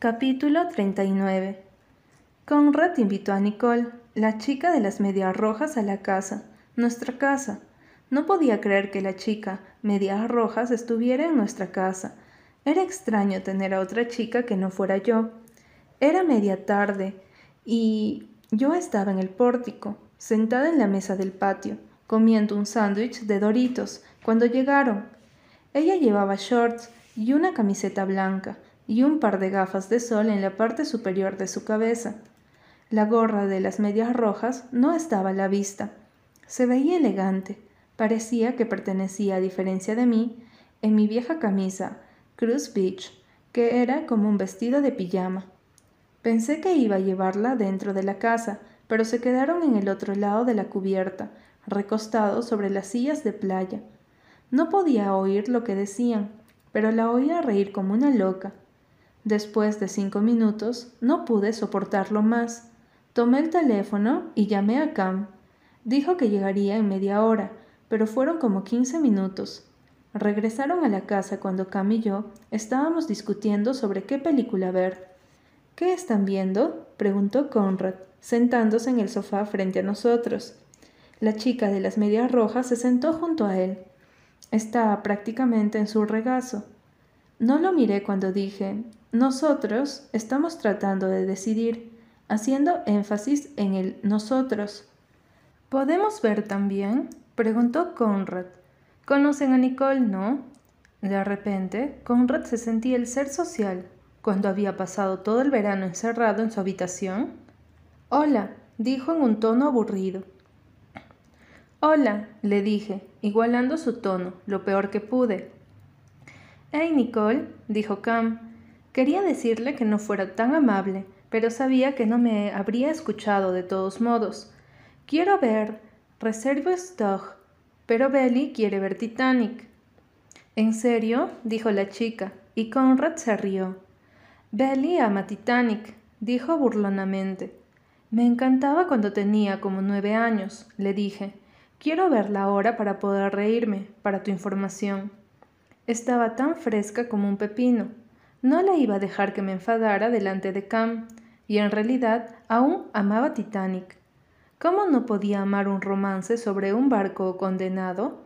Capítulo 39 Conrad invitó a Nicole, la chica de las medias rojas, a la casa, nuestra casa. No podía creer que la chica medias rojas estuviera en nuestra casa. Era extraño tener a otra chica que no fuera yo. Era media tarde y yo estaba en el pórtico, sentada en la mesa del patio, comiendo un sándwich de doritos, cuando llegaron. Ella llevaba shorts y una camiseta blanca y un par de gafas de sol en la parte superior de su cabeza. La gorra de las medias rojas no estaba a la vista. Se veía elegante. Parecía que pertenecía, a diferencia de mí, en mi vieja camisa, Cruz Beach, que era como un vestido de pijama. Pensé que iba a llevarla dentro de la casa, pero se quedaron en el otro lado de la cubierta, recostados sobre las sillas de playa. No podía oír lo que decían, pero la oía reír como una loca. Después de cinco minutos no pude soportarlo más. Tomé el teléfono y llamé a Cam. Dijo que llegaría en media hora, pero fueron como quince minutos. Regresaron a la casa cuando Cam y yo estábamos discutiendo sobre qué película ver. ¿Qué están viendo? preguntó Conrad, sentándose en el sofá frente a nosotros. La chica de las medias rojas se sentó junto a él. Estaba prácticamente en su regazo. No lo miré cuando dije, nosotros estamos tratando de decidir, haciendo énfasis en el nosotros. ¿Podemos ver también? preguntó Conrad. Conocen a Nicole, ¿no? De repente, Conrad se sentía el ser social, cuando había pasado todo el verano encerrado en su habitación. Hola, dijo en un tono aburrido. Hola, le dije, igualando su tono, lo peor que pude. Hey, Nicole, dijo Cam. Quería decirle que no fuera tan amable, pero sabía que no me habría escuchado de todos modos. Quiero ver Reserve Stock, pero Belly quiere ver Titanic. ¿En serio? dijo la chica, y Conrad se rió. Belly ama Titanic, dijo burlonamente. Me encantaba cuando tenía como nueve años, le dije. Quiero verla ahora para poder reírme, para tu información. Estaba tan fresca como un pepino. No le iba a dejar que me enfadara delante de Cam, y en realidad aún amaba Titanic. ¿Cómo no podía amar un romance sobre un barco condenado?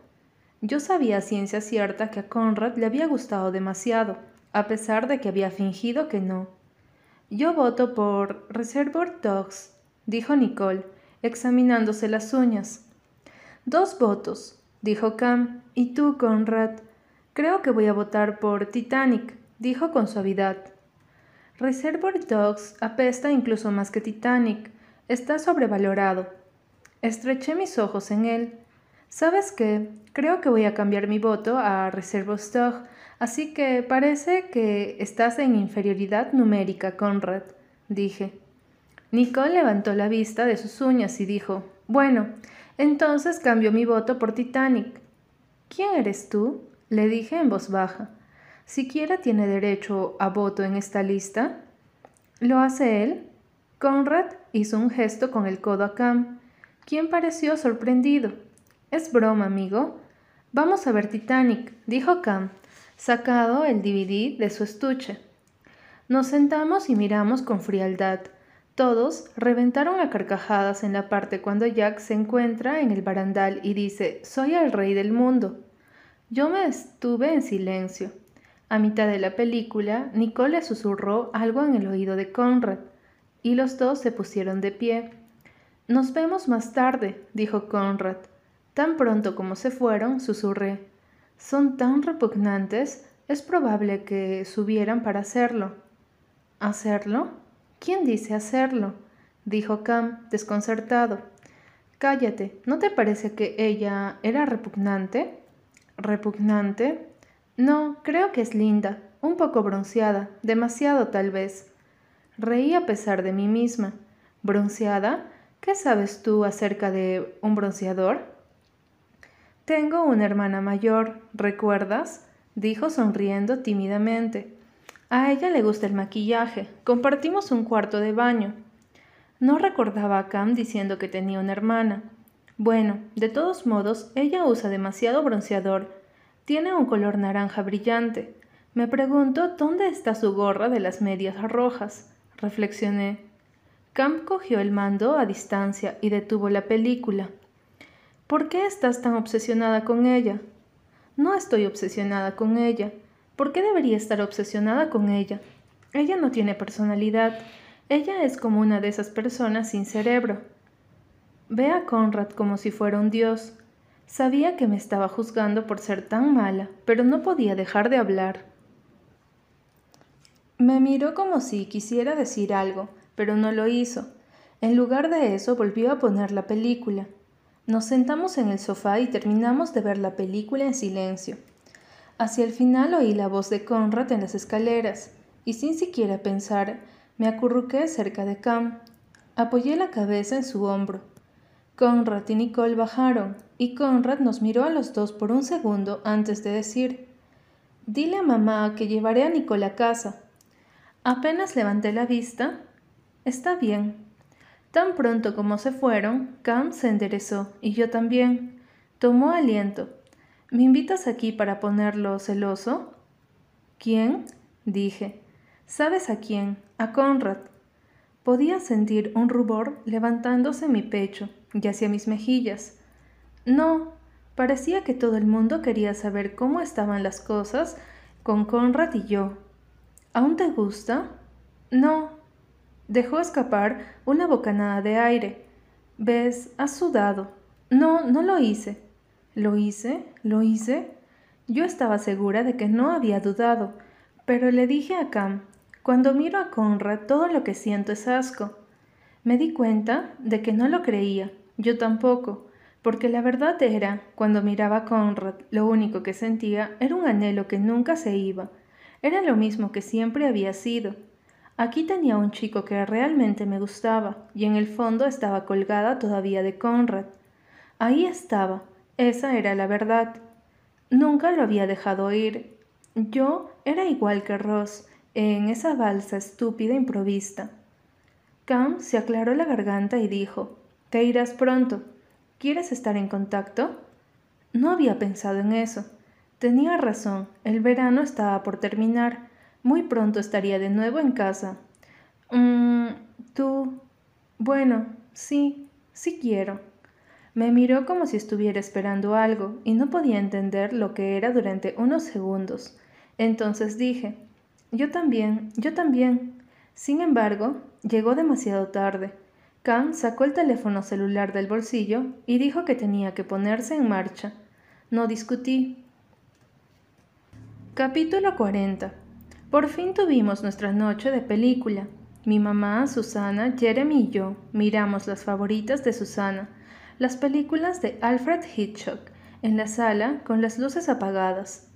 Yo sabía a ciencia cierta que a Conrad le había gustado demasiado, a pesar de que había fingido que no. Yo voto por Reservoir Dogs, dijo Nicole, examinándose las uñas. Dos votos, dijo Cam. ¿Y tú, Conrad? Creo que voy a votar por Titanic, dijo con suavidad. Reservoir Dogs apesta incluso más que Titanic. Está sobrevalorado. Estreché mis ojos en él. ¿Sabes qué? Creo que voy a cambiar mi voto a Reservoir Dogs, así que parece que estás en inferioridad numérica, Conrad, dije. Nicole levantó la vista de sus uñas y dijo, Bueno, entonces cambio mi voto por Titanic. ¿Quién eres tú? le dije en voz baja. ¿Siquiera tiene derecho a voto en esta lista? ¿Lo hace él? Conrad hizo un gesto con el codo a Cam, quien pareció sorprendido. Es broma, amigo. Vamos a ver Titanic, dijo Cam, sacado el DVD de su estuche. Nos sentamos y miramos con frialdad. Todos reventaron a carcajadas en la parte cuando Jack se encuentra en el barandal y dice Soy el rey del mundo. Yo me estuve en silencio. A mitad de la película, Nicole susurró algo en el oído de Conrad, y los dos se pusieron de pie. Nos vemos más tarde, dijo Conrad. Tan pronto como se fueron, susurré. Son tan repugnantes, es probable que subieran para hacerlo. ¿Hacerlo? ¿Quién dice hacerlo? dijo Cam, desconcertado. Cállate, ¿no te parece que ella era repugnante? ¿Repugnante? No, creo que es linda, un poco bronceada, demasiado tal vez. Reí a pesar de mí misma. ¿Bronceada? ¿Qué sabes tú acerca de un bronceador? Tengo una hermana mayor, ¿recuerdas? dijo sonriendo tímidamente. A ella le gusta el maquillaje. Compartimos un cuarto de baño. No recordaba a Cam diciendo que tenía una hermana. Bueno, de todos modos, ella usa demasiado bronceador. Tiene un color naranja brillante. Me pregunto dónde está su gorra de las medias rojas. Reflexioné. Cam cogió el mando a distancia y detuvo la película. ¿Por qué estás tan obsesionada con ella? No estoy obsesionada con ella. ¿Por qué debería estar obsesionada con ella? Ella no tiene personalidad. Ella es como una de esas personas sin cerebro. Ve a Conrad como si fuera un dios. Sabía que me estaba juzgando por ser tan mala, pero no podía dejar de hablar. Me miró como si quisiera decir algo, pero no lo hizo. En lugar de eso volvió a poner la película. Nos sentamos en el sofá y terminamos de ver la película en silencio. Hacia el final oí la voz de Conrad en las escaleras, y sin siquiera pensar, me acurruqué cerca de Cam. Apoyé la cabeza en su hombro. Conrad y Nicole bajaron, y Conrad nos miró a los dos por un segundo antes de decir, Dile a mamá que llevaré a Nicole a casa. Apenas levanté la vista. Está bien. Tan pronto como se fueron, Cam se enderezó y yo también. Tomó aliento. ¿Me invitas aquí para ponerlo celoso? ¿Quién? dije. ¿Sabes a quién? A Conrad. Podía sentir un rubor levantándose en mi pecho y hacia mis mejillas. No, parecía que todo el mundo quería saber cómo estaban las cosas con Conrad y yo. ¿Aún te gusta? No. Dejó escapar una bocanada de aire. ¿Ves? Has sudado. No, no lo hice. ¿Lo hice? ¿Lo hice? Yo estaba segura de que no había dudado, pero le dije a Cam, cuando miro a Conrad todo lo que siento es asco. Me di cuenta de que no lo creía, yo tampoco, porque la verdad era, cuando miraba a Conrad, lo único que sentía era un anhelo que nunca se iba, era lo mismo que siempre había sido. Aquí tenía un chico que realmente me gustaba, y en el fondo estaba colgada todavía de Conrad. Ahí estaba, esa era la verdad. Nunca lo había dejado ir. Yo era igual que Ross, en esa balsa estúpida improvista. Cam se aclaró la garganta y dijo, Te irás pronto. ¿Quieres estar en contacto? No había pensado en eso. Tenía razón, el verano estaba por terminar. Muy pronto estaría de nuevo en casa. Mmm, tú. Bueno, sí, sí quiero. Me miró como si estuviera esperando algo y no podía entender lo que era durante unos segundos. Entonces dije, yo también, yo también. Sin embargo, llegó demasiado tarde. Cam sacó el teléfono celular del bolsillo y dijo que tenía que ponerse en marcha. No discutí, Capítulo 40. Por fin tuvimos nuestra noche de película. Mi mamá, Susana, Jeremy y yo miramos las favoritas de Susana, las películas de Alfred Hitchcock, en la sala con las luces apagadas.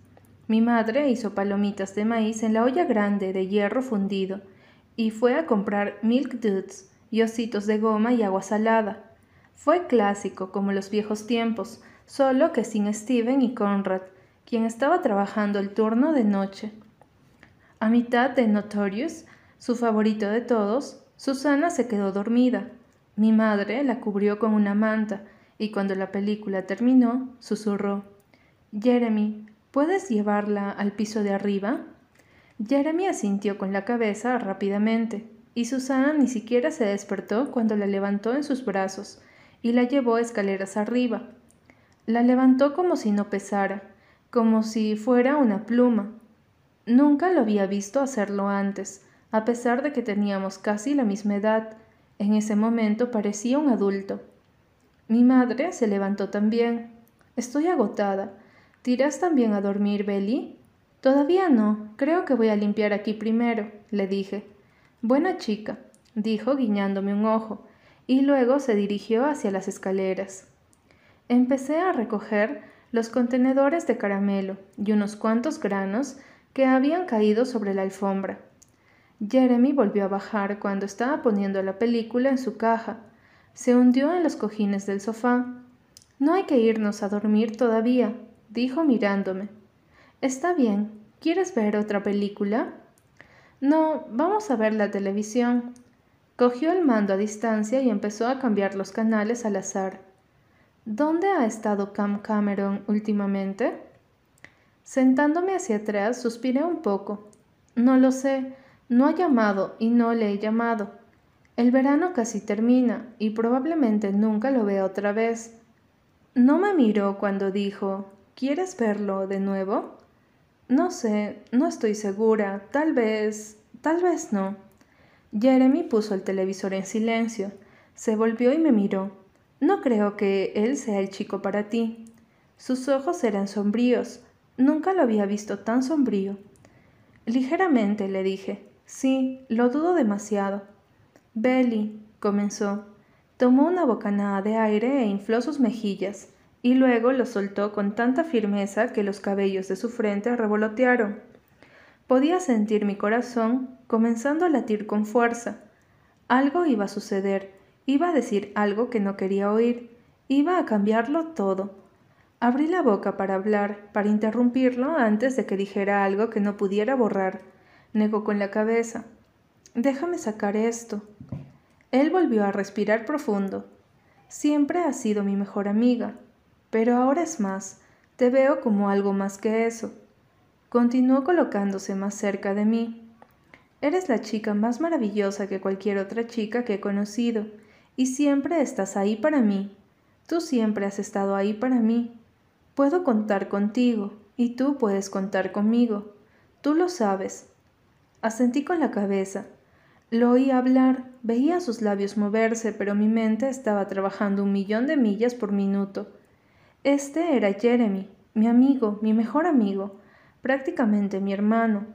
Mi madre hizo palomitas de maíz en la olla grande de hierro fundido y fue a comprar milk duds y ositos de goma y agua salada. Fue clásico como los viejos tiempos, solo que sin Steven y Conrad, quien estaba trabajando el turno de noche. A mitad de Notorious, su favorito de todos, Susana se quedó dormida. Mi madre la cubrió con una manta y cuando la película terminó, susurró, Jeremy, ¿puedes llevarla al piso de arriba? Jeremy asintió con la cabeza rápidamente, y Susana ni siquiera se despertó cuando la levantó en sus brazos y la llevó escaleras arriba. La levantó como si no pesara, como si fuera una pluma. Nunca lo había visto hacerlo antes, a pesar de que teníamos casi la misma edad. En ese momento parecía un adulto. Mi madre se levantó también. Estoy agotada. ¿Tirás también a dormir, Belly? Todavía no. Creo que voy a limpiar aquí primero, le dije. Buena chica, dijo guiñándome un ojo, y luego se dirigió hacia las escaleras. Empecé a recoger los contenedores de caramelo y unos cuantos granos que habían caído sobre la alfombra. Jeremy volvió a bajar cuando estaba poniendo la película en su caja. Se hundió en los cojines del sofá. No hay que irnos a dormir todavía, dijo mirándome. Está bien. ¿Quieres ver otra película? No, vamos a ver la televisión. Cogió el mando a distancia y empezó a cambiar los canales al azar. ¿Dónde ha estado Cam Cameron últimamente? Sentándome hacia atrás, suspiré un poco. No lo sé, no ha llamado y no le he llamado. El verano casi termina y probablemente nunca lo vea otra vez. No me miró cuando dijo, ¿quieres verlo de nuevo? No sé, no estoy segura, tal vez, tal vez no. Jeremy puso el televisor en silencio, se volvió y me miró. No creo que él sea el chico para ti. Sus ojos eran sombríos, nunca lo había visto tan sombrío. Ligeramente le dije, sí, lo dudo demasiado. Belly, comenzó. Tomó una bocanada de aire e infló sus mejillas, y luego lo soltó con tanta firmeza que los cabellos de su frente revolotearon. Podía sentir mi corazón comenzando a latir con fuerza. Algo iba a suceder, iba a decir algo que no quería oír, iba a cambiarlo todo. Abrí la boca para hablar, para interrumpirlo antes de que dijera algo que no pudiera borrar. Negó con la cabeza. Déjame sacar esto. Él volvió a respirar profundo. Siempre has sido mi mejor amiga, pero ahora es más, te veo como algo más que eso. Continuó colocándose más cerca de mí. Eres la chica más maravillosa que cualquier otra chica que he conocido, y siempre estás ahí para mí. Tú siempre has estado ahí para mí. Puedo contar contigo, y tú puedes contar conmigo. Tú lo sabes. Asentí con la cabeza. Lo oí hablar, veía sus labios moverse, pero mi mente estaba trabajando un millón de millas por minuto. Este era Jeremy, mi amigo, mi mejor amigo, prácticamente mi hermano.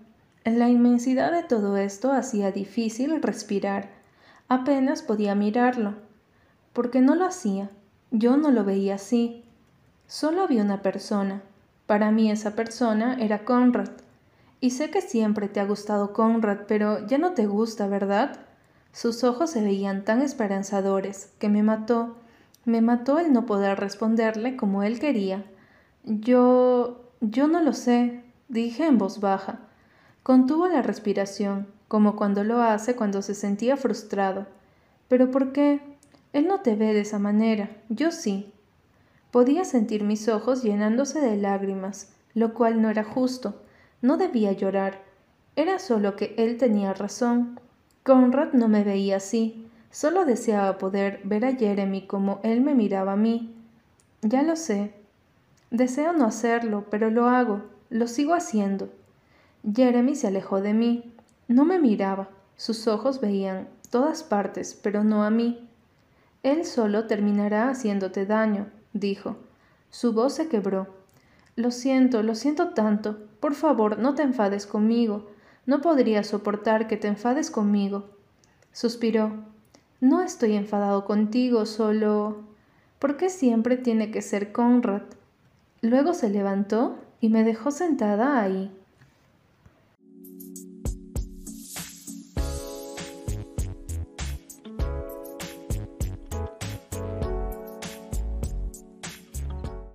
La inmensidad de todo esto hacía difícil respirar. Apenas podía mirarlo. porque no lo hacía? Yo no lo veía así. Solo había una persona. Para mí esa persona era Conrad. Y sé que siempre te ha gustado Conrad, pero ya no te gusta, ¿verdad? Sus ojos se veían tan esperanzadores que me mató, me mató el no poder responderle como él quería. Yo... yo no lo sé, dije en voz baja. Contuvo la respiración, como cuando lo hace cuando se sentía frustrado. ¿Pero por qué? Él no te ve de esa manera, yo sí. Podía sentir mis ojos llenándose de lágrimas, lo cual no era justo. No debía llorar. Era solo que él tenía razón. Conrad no me veía así. Solo deseaba poder ver a Jeremy como él me miraba a mí. Ya lo sé. Deseo no hacerlo, pero lo hago. Lo sigo haciendo. Jeremy se alejó de mí. No me miraba. Sus ojos veían todas partes, pero no a mí. Él solo terminará haciéndote daño, dijo. Su voz se quebró. Lo siento, lo siento tanto. Por favor, no te enfades conmigo. No podría soportar que te enfades conmigo. Suspiró. No estoy enfadado contigo, solo... ¿Por qué siempre tiene que ser Conrad? Luego se levantó y me dejó sentada ahí,